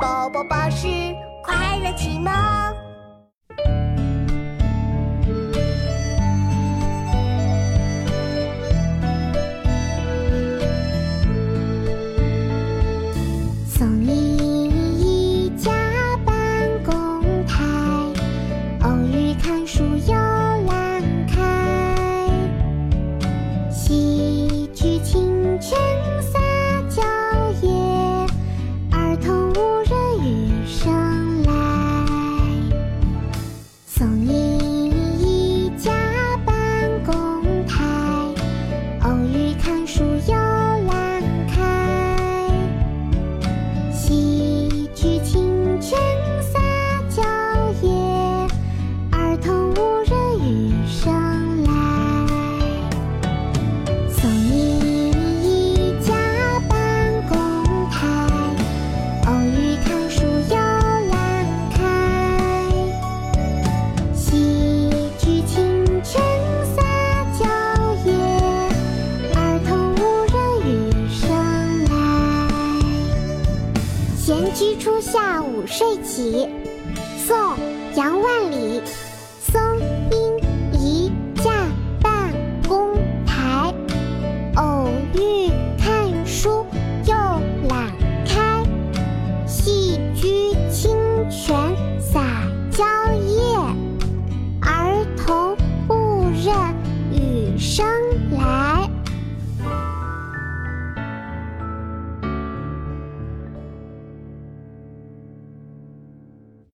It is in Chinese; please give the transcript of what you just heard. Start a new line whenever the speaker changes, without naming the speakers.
宝宝巴士快乐启蒙。
送你闲居初夏午睡起，宋·杨万里。松阴一架办公台，偶遇看书又懒开。戏居清泉洒蕉叶，儿童不认雨声